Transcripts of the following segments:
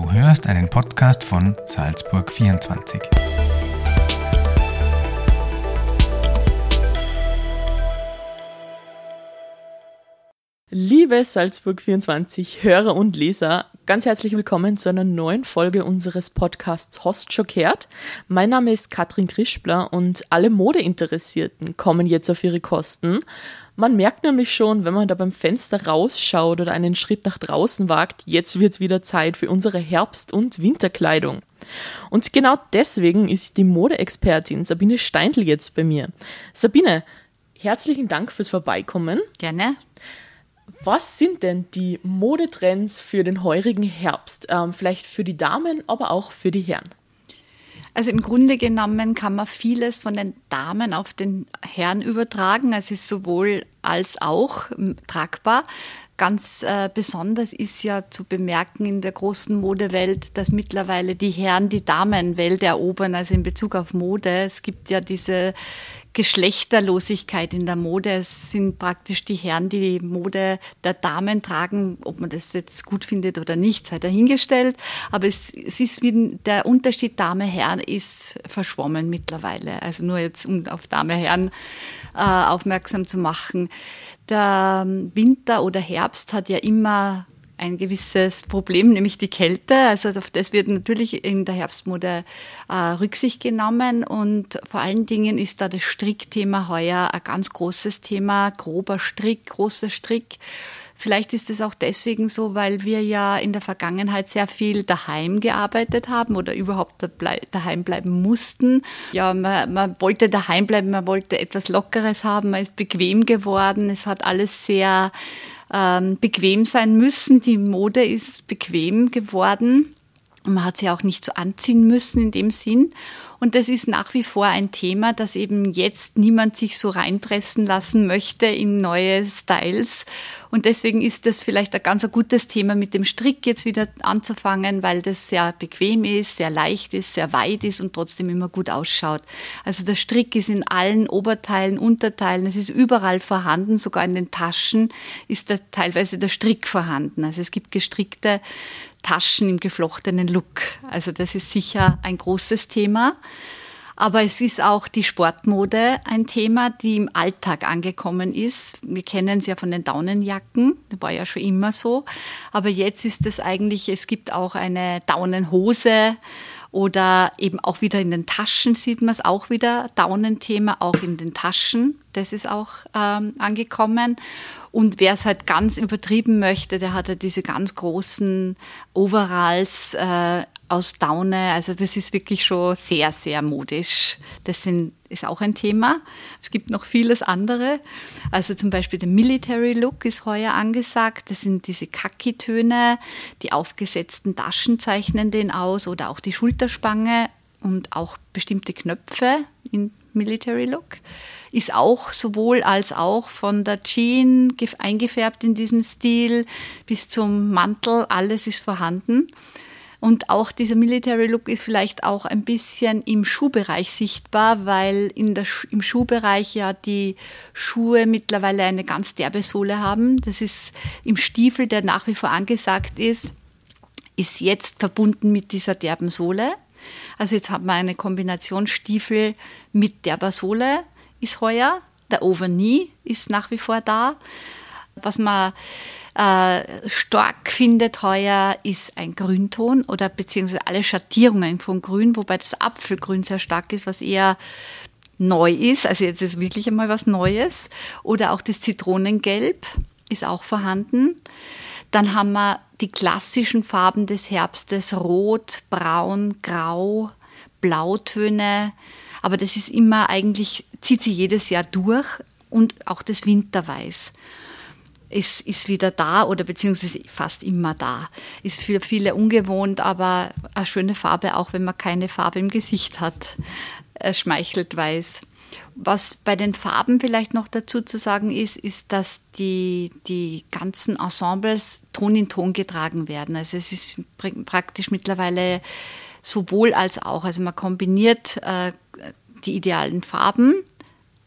Du hörst einen Podcast von Salzburg 24. Liebe Salzburg 24 Hörer und Leser, ganz herzlich willkommen zu einer neuen Folge unseres Podcasts Host schockiert. Mein Name ist Katrin Krischbler und alle Modeinteressierten kommen jetzt auf ihre Kosten. Man merkt nämlich schon, wenn man da beim Fenster rausschaut oder einen Schritt nach draußen wagt, jetzt wird es wieder Zeit für unsere Herbst- und Winterkleidung. Und genau deswegen ist die Modeexpertin Sabine Steindl jetzt bei mir. Sabine, herzlichen Dank fürs Vorbeikommen. Gerne. Was sind denn die Modetrends für den heurigen Herbst? Ähm, vielleicht für die Damen, aber auch für die Herren. Also im Grunde genommen kann man vieles von den Damen auf den Herren übertragen. Es ist sowohl als auch ähm, tragbar. Ganz äh, besonders ist ja zu bemerken in der großen Modewelt, dass mittlerweile die Herren die Damenwelt erobern, also in Bezug auf Mode. Es gibt ja diese Geschlechterlosigkeit in der Mode. Es sind praktisch die Herren, die die Mode der Damen tragen. Ob man das jetzt gut findet oder nicht, sei dahingestellt. Aber es, es ist wie der Unterschied Dame-Herren ist verschwommen mittlerweile. Also nur jetzt, um auf Dame-Herren äh, aufmerksam zu machen. Der Winter oder Herbst hat ja immer ein gewisses Problem, nämlich die Kälte. Also auf das wird natürlich in der Herbstmode äh, Rücksicht genommen und vor allen Dingen ist da das Strickthema heuer ein ganz großes Thema, grober Strick, großer Strick. Vielleicht ist es auch deswegen so, weil wir ja in der Vergangenheit sehr viel daheim gearbeitet haben oder überhaupt daheim bleiben mussten. Ja, man, man wollte daheim bleiben, man wollte etwas Lockeres haben, man ist bequem geworden, es hat alles sehr ähm, bequem sein müssen. Die Mode ist bequem geworden. Man hat sie auch nicht so anziehen müssen in dem Sinn. Und das ist nach wie vor ein Thema, dass eben jetzt niemand sich so reinpressen lassen möchte in neue Styles. Und deswegen ist das vielleicht ein ganz gutes Thema, mit dem Strick jetzt wieder anzufangen, weil das sehr bequem ist, sehr leicht ist, sehr weit ist und trotzdem immer gut ausschaut. Also der Strick ist in allen Oberteilen, Unterteilen, es ist überall vorhanden, sogar in den Taschen ist da teilweise der Strick vorhanden. Also es gibt gestrickte Taschen im geflochtenen Look. Also das ist sicher ein großes Thema. Aber es ist auch die Sportmode ein Thema, die im Alltag angekommen ist. Wir kennen es ja von den Daunenjacken, das war ja schon immer so. Aber jetzt ist es eigentlich, es gibt auch eine Daunenhose oder eben auch wieder in den Taschen sieht man es auch wieder. Daunenthema auch in den Taschen, das ist auch ähm, angekommen. Und wer es halt ganz übertrieben möchte, der hat ja diese ganz großen Overalls äh, aus Daune. Also das ist wirklich schon sehr, sehr modisch. Das sind, ist auch ein Thema. Es gibt noch vieles andere. Also zum Beispiel der Military Look ist heuer angesagt. Das sind diese Kaki-Töne. Die aufgesetzten Taschen zeichnen den aus oder auch die Schulterspange und auch bestimmte Knöpfe in Military Look ist auch sowohl als auch von der Jean eingefärbt in diesem Stil bis zum Mantel, alles ist vorhanden. Und auch dieser Military Look ist vielleicht auch ein bisschen im Schuhbereich sichtbar, weil in der, im Schuhbereich ja die Schuhe mittlerweile eine ganz derbe Sohle haben. Das ist im Stiefel, der nach wie vor angesagt ist, ist jetzt verbunden mit dieser derben Sohle. Also jetzt haben wir eine Kombination Stiefel mit derber Sohle ist heuer. Der Overknee ist nach wie vor da. Was man äh, stark findet heuer ist ein Grünton oder beziehungsweise alle Schattierungen von Grün, wobei das Apfelgrün sehr stark ist, was eher neu ist. Also jetzt ist wirklich einmal was Neues. Oder auch das Zitronengelb ist auch vorhanden. Dann haben wir die klassischen Farben des Herbstes, Rot, Braun, Grau, Blautöne. Aber das ist immer eigentlich, zieht sie jedes Jahr durch und auch das Winterweiß ist, ist wieder da oder beziehungsweise fast immer da. Ist für viele ungewohnt, aber eine schöne Farbe, auch wenn man keine Farbe im Gesicht hat, schmeichelt weiß. Was bei den Farben vielleicht noch dazu zu sagen ist, ist, dass die, die ganzen Ensembles Ton in Ton getragen werden. Also es ist praktisch mittlerweile sowohl als auch. Also man kombiniert äh, die idealen Farben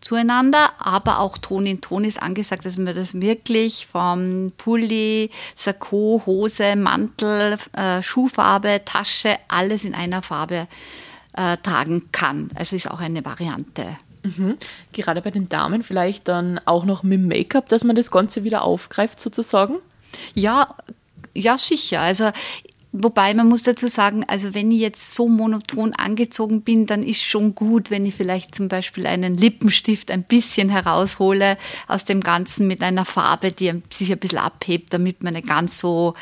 zueinander, aber auch Ton in Ton ist angesagt, dass man das wirklich vom Pulli, Sakko, Hose, Mantel, äh, Schuhfarbe, Tasche, alles in einer Farbe äh, tragen kann. Also ist auch eine Variante. Mhm. Gerade bei den Damen vielleicht dann auch noch mit Make-up, dass man das Ganze wieder aufgreift sozusagen? Ja, ja, sicher. Also Wobei man muss dazu sagen, also wenn ich jetzt so monoton angezogen bin, dann ist schon gut, wenn ich vielleicht zum Beispiel einen Lippenstift ein bisschen heraushole aus dem Ganzen mit einer Farbe, die sich ein bisschen abhebt, damit man nicht ganz so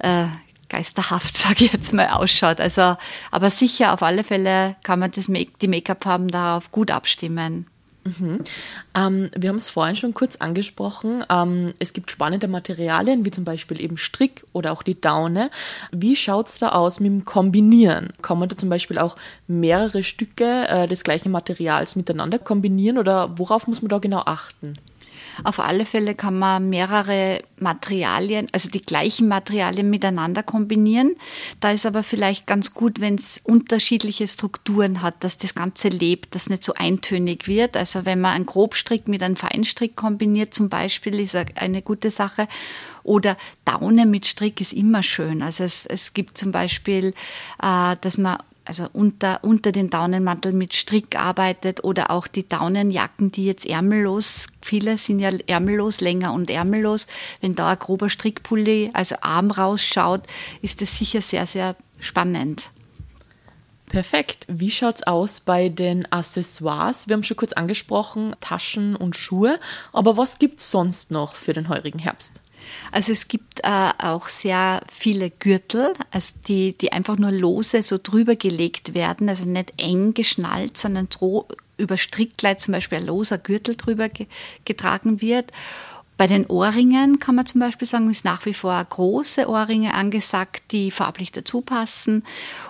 äh, geisterhaft, sage ich jetzt mal, ausschaut. Also, aber sicher, auf alle Fälle kann man das Make die Make-up-Farben darauf gut abstimmen. Mhm. Ähm, wir haben es vorhin schon kurz angesprochen. Ähm, es gibt spannende Materialien, wie zum Beispiel eben Strick oder auch die Daune. Wie schaut es da aus mit dem Kombinieren? Kann man da zum Beispiel auch mehrere Stücke äh, des gleichen Materials miteinander kombinieren oder worauf muss man da genau achten? Auf alle Fälle kann man mehrere Materialien, also die gleichen Materialien miteinander kombinieren. Da ist aber vielleicht ganz gut, wenn es unterschiedliche Strukturen hat, dass das Ganze lebt, dass nicht so eintönig wird. Also wenn man einen Grobstrick mit einem Feinstrick kombiniert zum Beispiel, ist eine gute Sache. Oder Daune mit Strick ist immer schön. Also es, es gibt zum Beispiel, äh, dass man also unter, unter den Daunenmantel mit Strick arbeitet oder auch die Daunenjacken, die jetzt ärmellos, viele sind ja ärmellos, länger und ärmellos. Wenn da ein grober Strickpulli, also Arm rausschaut, ist das sicher sehr, sehr spannend. Perfekt. Wie schaut es aus bei den Accessoires? Wir haben schon kurz angesprochen, Taschen und Schuhe. Aber was gibt es sonst noch für den heurigen Herbst? Also es gibt äh, auch sehr viele Gürtel, also die, die einfach nur lose so drüber gelegt werden, also nicht eng geschnallt, sondern über Strickkleid zum Beispiel ein loser Gürtel drüber ge getragen wird. Bei den Ohrringen kann man zum Beispiel sagen, ist nach wie vor große Ohrringe angesagt, die farblich dazu passen.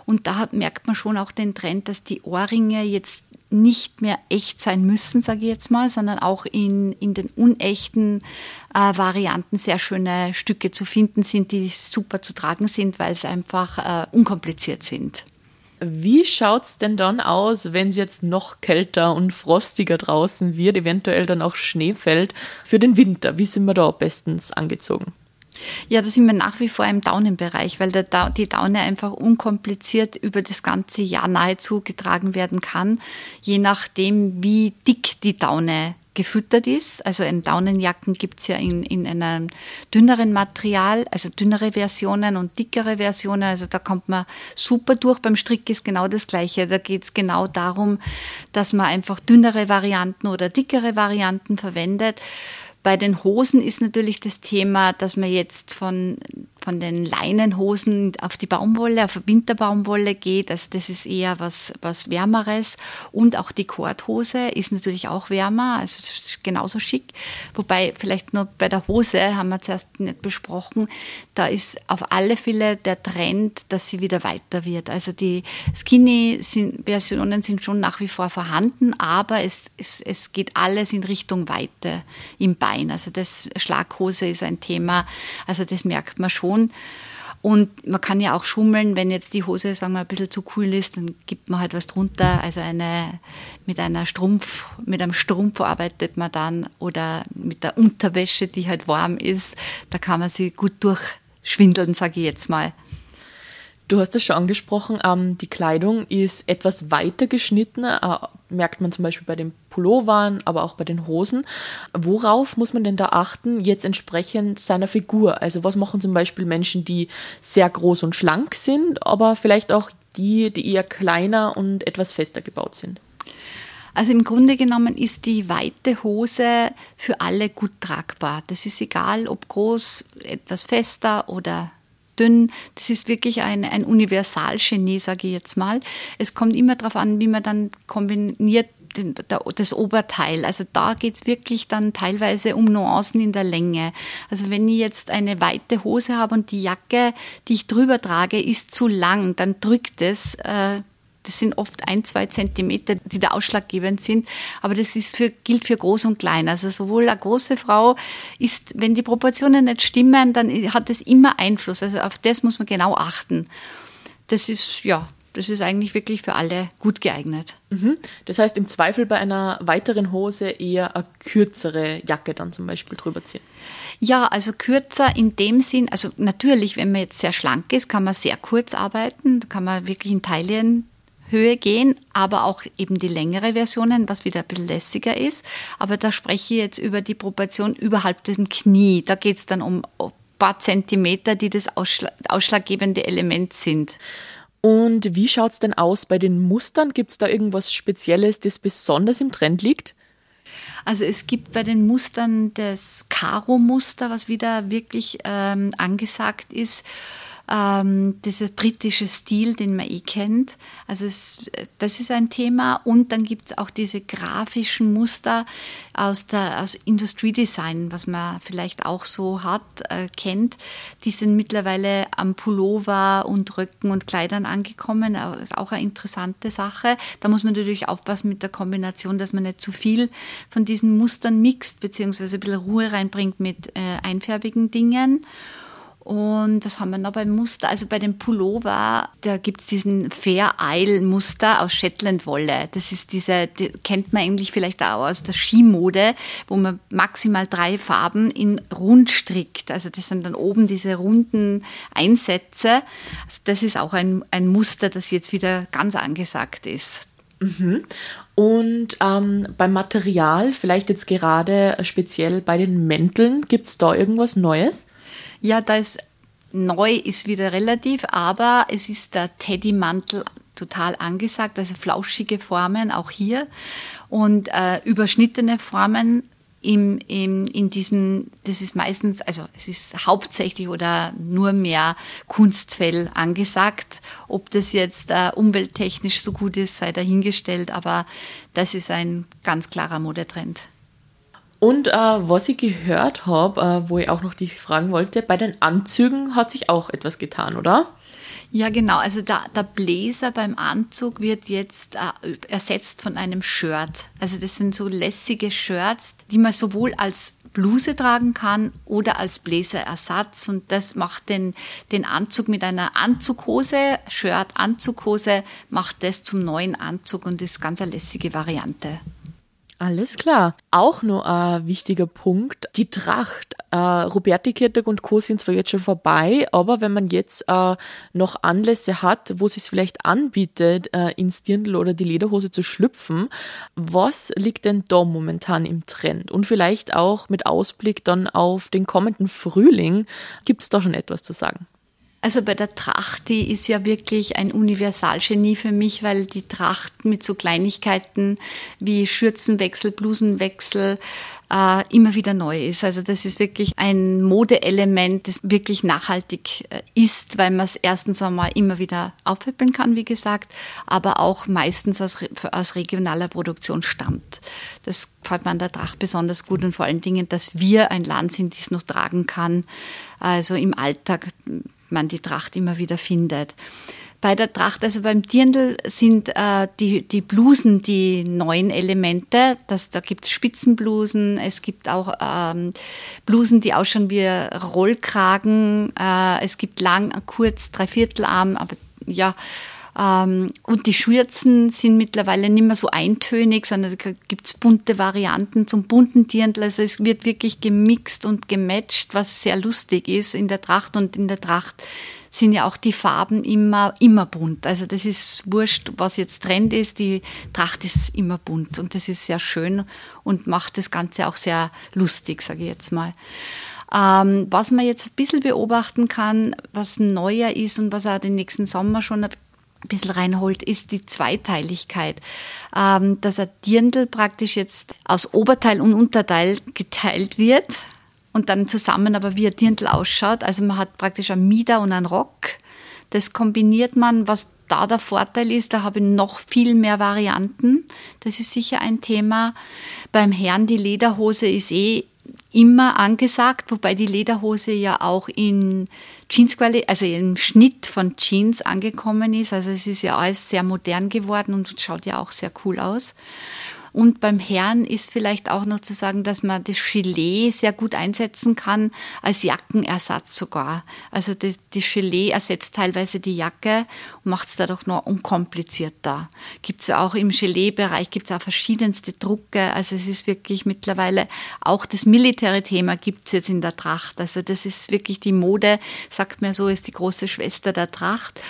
Und da merkt man schon auch den Trend, dass die Ohrringe jetzt nicht mehr echt sein müssen, sage ich jetzt mal, sondern auch in, in den unechten äh, Varianten sehr schöne Stücke zu finden sind, die super zu tragen sind, weil es einfach äh, unkompliziert sind. Wie schaut es denn dann aus, wenn es jetzt noch kälter und frostiger draußen wird, eventuell dann auch Schnee fällt für den Winter? Wie sind wir da bestens angezogen? Ja, da sind wir nach wie vor im Daunenbereich, weil der, die Daune einfach unkompliziert über das ganze Jahr nahezu getragen werden kann, je nachdem, wie dick die Daune gefüttert ist. Also in Daunenjacken gibt es ja in, in einem dünneren Material, also dünnere Versionen und dickere Versionen. Also da kommt man super durch. Beim Strick ist genau das Gleiche. Da geht es genau darum, dass man einfach dünnere Varianten oder dickere Varianten verwendet. Bei den Hosen ist natürlich das Thema, dass man jetzt von von den Leinenhosen auf die Baumwolle, auf Winterbaumwolle geht. Also das ist eher was, was Wärmeres. Und auch die Korthose ist natürlich auch wärmer, also genauso schick. Wobei vielleicht nur bei der Hose haben wir zuerst nicht besprochen, da ist auf alle Fälle der Trend, dass sie wieder weiter wird. Also die Skinny-Versionen sind schon nach wie vor vorhanden, aber es, es, es geht alles in Richtung Weite im Bein. Also das Schlaghose ist ein Thema, also das merkt man schon schon. Und man kann ja auch schummeln, wenn jetzt die Hose, sagen wir, ein bisschen zu cool ist, dann gibt man halt was drunter. Also eine, mit einer Strumpf, mit einem Strumpf arbeitet man dann oder mit der Unterwäsche, die halt warm ist. Da kann man sie gut durchschwindeln, sage ich jetzt mal. Du hast es schon angesprochen, ähm, die Kleidung ist etwas weiter geschnitten, äh, merkt man zum Beispiel bei den Pullovern, aber auch bei den Hosen. Worauf muss man denn da achten, jetzt entsprechend seiner Figur? Also was machen zum Beispiel Menschen, die sehr groß und schlank sind, aber vielleicht auch die, die eher kleiner und etwas fester gebaut sind? Also im Grunde genommen ist die weite Hose für alle gut tragbar. Das ist egal, ob groß, etwas fester oder dünn. Das ist wirklich ein, ein Universalgenie, sage ich jetzt mal. Es kommt immer darauf an, wie man dann kombiniert das Oberteil. Also da geht es wirklich dann teilweise um Nuancen in der Länge. Also wenn ich jetzt eine weite Hose habe und die Jacke, die ich drüber trage, ist zu lang, dann drückt es äh, das sind oft ein, zwei Zentimeter, die da ausschlaggebend sind. Aber das ist für, gilt für groß und klein. Also sowohl eine große Frau ist, wenn die Proportionen nicht stimmen, dann hat das immer Einfluss. Also auf das muss man genau achten. Das ist, ja, das ist eigentlich wirklich für alle gut geeignet. Mhm. Das heißt, im Zweifel bei einer weiteren Hose eher eine kürzere Jacke dann zum Beispiel drüber ziehen. Ja, also kürzer in dem Sinn, also natürlich, wenn man jetzt sehr schlank ist, kann man sehr kurz arbeiten, kann man wirklich in Taillenhöhe gehen, aber auch eben die längere Versionen, was wieder ein bisschen lässiger ist. Aber da spreche ich jetzt über die Proportion überhalb dem Knie. Da geht es dann um ein paar Zentimeter, die das ausschlaggebende Element sind. Und wie schaut es denn aus bei den Mustern? Gibt es da irgendwas Spezielles, das besonders im Trend liegt? Also es gibt bei den Mustern das Karo-Muster, was wieder wirklich ähm, angesagt ist ähm, dieser britische Stil, den man eh kennt. Also es, das ist ein Thema. Und dann gibt es auch diese grafischen Muster aus, der, aus Industriedesign, was man vielleicht auch so hat, äh, kennt. Die sind mittlerweile am Pullover und Röcken und Kleidern angekommen. Das ist auch eine interessante Sache. Da muss man natürlich aufpassen mit der Kombination, dass man nicht zu viel von diesen Mustern mixt, beziehungsweise ein bisschen Ruhe reinbringt mit äh, einfärbigen Dingen. Und was haben wir noch beim Muster? Also bei dem Pullover, da gibt es diesen Fair Isle Muster aus Shetland-Wolle. Das ist diese, die kennt man eigentlich vielleicht auch aus der Skimode, wo man maximal drei Farben in rund strickt. Also das sind dann oben diese runden Einsätze. Also das ist auch ein, ein Muster, das jetzt wieder ganz angesagt ist. Mhm. Und ähm, beim Material, vielleicht jetzt gerade speziell bei den Mänteln, gibt es da irgendwas Neues? Ja, da ist neu ist wieder relativ, aber es ist der Teddymantel total angesagt, also flauschige Formen auch hier und äh, überschnittene Formen im, im, in diesem, das ist meistens, also es ist hauptsächlich oder nur mehr Kunstfell angesagt. Ob das jetzt äh, umwelttechnisch so gut ist, sei dahingestellt, aber das ist ein ganz klarer Modetrend. Und äh, was ich gehört habe, äh, wo ich auch noch dich fragen wollte, bei den Anzügen hat sich auch etwas getan, oder? Ja, genau. Also der, der Bläser beim Anzug wird jetzt äh, ersetzt von einem Shirt. Also das sind so lässige Shirts, die man sowohl als Bluse tragen kann oder als Bläserersatz. Und das macht den, den Anzug mit einer Anzughose, Shirt, Anzughose, macht das zum neuen Anzug und ist ganz eine lässige Variante. Alles klar. Auch noch ein wichtiger Punkt, die Tracht. Äh, Roberti-Kirtag und Co. sind zwar jetzt schon vorbei, aber wenn man jetzt äh, noch Anlässe hat, wo es sich vielleicht anbietet, äh, ins Dirndl oder die Lederhose zu schlüpfen, was liegt denn da momentan im Trend? Und vielleicht auch mit Ausblick dann auf den kommenden Frühling, gibt es da schon etwas zu sagen? Also bei der Tracht, die ist ja wirklich ein Universalgenie für mich, weil die Tracht mit so Kleinigkeiten wie Schürzenwechsel, Blusenwechsel äh, immer wieder neu ist. Also das ist wirklich ein Modeelement, das wirklich nachhaltig äh, ist, weil man es erstens einmal immer wieder aufpäppeln kann, wie gesagt, aber auch meistens aus, aus regionaler Produktion stammt. Das gefällt mir an der Tracht besonders gut und vor allen Dingen, dass wir ein Land sind, das noch tragen kann. Also im Alltag man die Tracht immer wieder findet. Bei der Tracht, also beim Dirndl sind äh, die, die Blusen die neuen Elemente. Das, da gibt es Spitzenblusen, es gibt auch ähm, Blusen, die ausschauen wie Rollkragen, äh, es gibt lang, kurz, Dreiviertelarm, aber ja, und die Schürzen sind mittlerweile nicht mehr so eintönig, sondern da gibt es bunte Varianten zum bunten Dirndl. Also es wird wirklich gemixt und gematcht, was sehr lustig ist in der Tracht. Und in der Tracht sind ja auch die Farben immer, immer bunt. Also das ist wurscht, was jetzt Trend ist. Die Tracht ist immer bunt und das ist sehr schön und macht das Ganze auch sehr lustig, sage ich jetzt mal. Ähm, was man jetzt ein bisschen beobachten kann, was neuer ist und was auch den nächsten Sommer schon ein ein bisschen reinholt, ist die Zweiteiligkeit. Ähm, dass ein Dirndl praktisch jetzt aus Oberteil und Unterteil geteilt wird und dann zusammen aber wie ein Dirndl ausschaut. Also man hat praktisch ein Mieder und einen Rock. Das kombiniert man, was da der Vorteil ist, da habe ich noch viel mehr Varianten. Das ist sicher ein Thema. Beim Herrn die Lederhose ist eh immer angesagt, wobei die Lederhose ja auch in Jeansqualität, also im Schnitt von Jeans angekommen ist. Also es ist ja alles sehr modern geworden und schaut ja auch sehr cool aus. Und beim Herrn ist vielleicht auch noch zu sagen, dass man das Gilet sehr gut einsetzen kann, als Jackenersatz sogar. Also das, das Gilet ersetzt teilweise die Jacke und macht es dadurch noch unkomplizierter. Gibt es auch im Gilet-Bereich, gibt es auch verschiedenste Drucke. Also es ist wirklich mittlerweile auch das militäre Thema gibt es jetzt in der Tracht. Also das ist wirklich die Mode, sagt man so, ist die große Schwester der Tracht.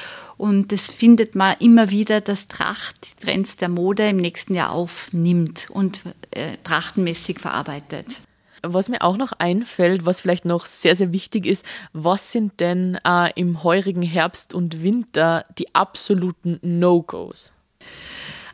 Und das findet man immer wieder, dass Tracht die Trends der Mode im nächsten Jahr aufnimmt und äh, trachtenmäßig verarbeitet. Was mir auch noch einfällt, was vielleicht noch sehr, sehr wichtig ist, was sind denn äh, im heurigen Herbst und Winter die absoluten No-Gos?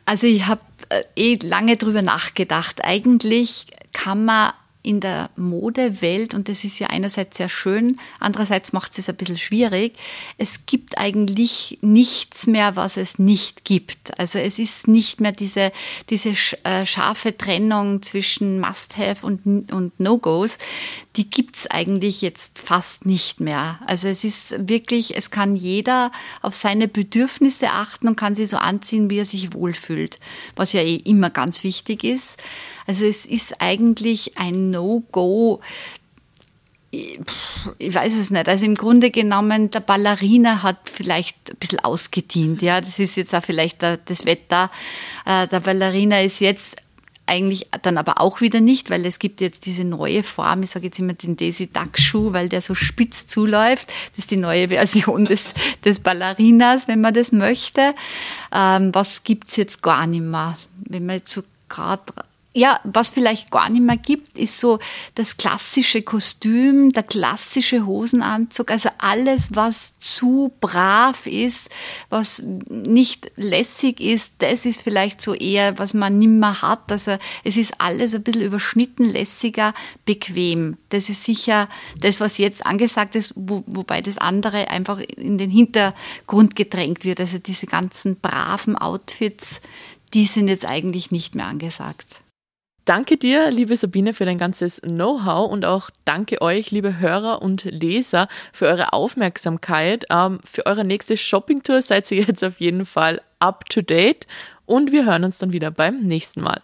Also ich habe äh, eh lange drüber nachgedacht. Eigentlich kann man in der Modewelt, und das ist ja einerseits sehr schön, andererseits macht es ein bisschen schwierig, es gibt eigentlich nichts mehr, was es nicht gibt. Also es ist nicht mehr diese, diese äh, scharfe Trennung zwischen Must-Have und, und No-Gos, die gibt es eigentlich jetzt fast nicht mehr. Also es ist wirklich, es kann jeder auf seine Bedürfnisse achten und kann sie so anziehen, wie er sich wohlfühlt, was ja eh immer ganz wichtig ist. Also es ist eigentlich ein No-Go. Ich weiß es nicht. Also im Grunde genommen, der Ballerina hat vielleicht ein bisschen ausgedient. Ja, das ist jetzt auch vielleicht das Wetter. Äh, der Ballerina ist jetzt eigentlich dann aber auch wieder nicht, weil es gibt jetzt diese neue Form, ich sage jetzt immer den Daisy Duck Schuh, weil der so spitz zuläuft. Das ist die neue Version des, des Ballerinas, wenn man das möchte. Ähm, was gibt's jetzt gar nicht mehr? Wenn man jetzt so gerade ja, was vielleicht gar nicht mehr gibt, ist so das klassische Kostüm, der klassische Hosenanzug, also alles, was zu brav ist, was nicht lässig ist, das ist vielleicht so eher, was man nimmer hat. Also es ist alles ein bisschen überschnitten, lässiger, bequem. Das ist sicher das, was jetzt angesagt ist, wo, wobei das andere einfach in den Hintergrund gedrängt wird. Also diese ganzen braven Outfits, die sind jetzt eigentlich nicht mehr angesagt. Danke dir, liebe Sabine, für dein ganzes Know-how und auch danke euch, liebe Hörer und Leser, für eure Aufmerksamkeit. Ähm, für eure nächste Shoppingtour seid ihr jetzt auf jeden Fall up to date und wir hören uns dann wieder beim nächsten Mal.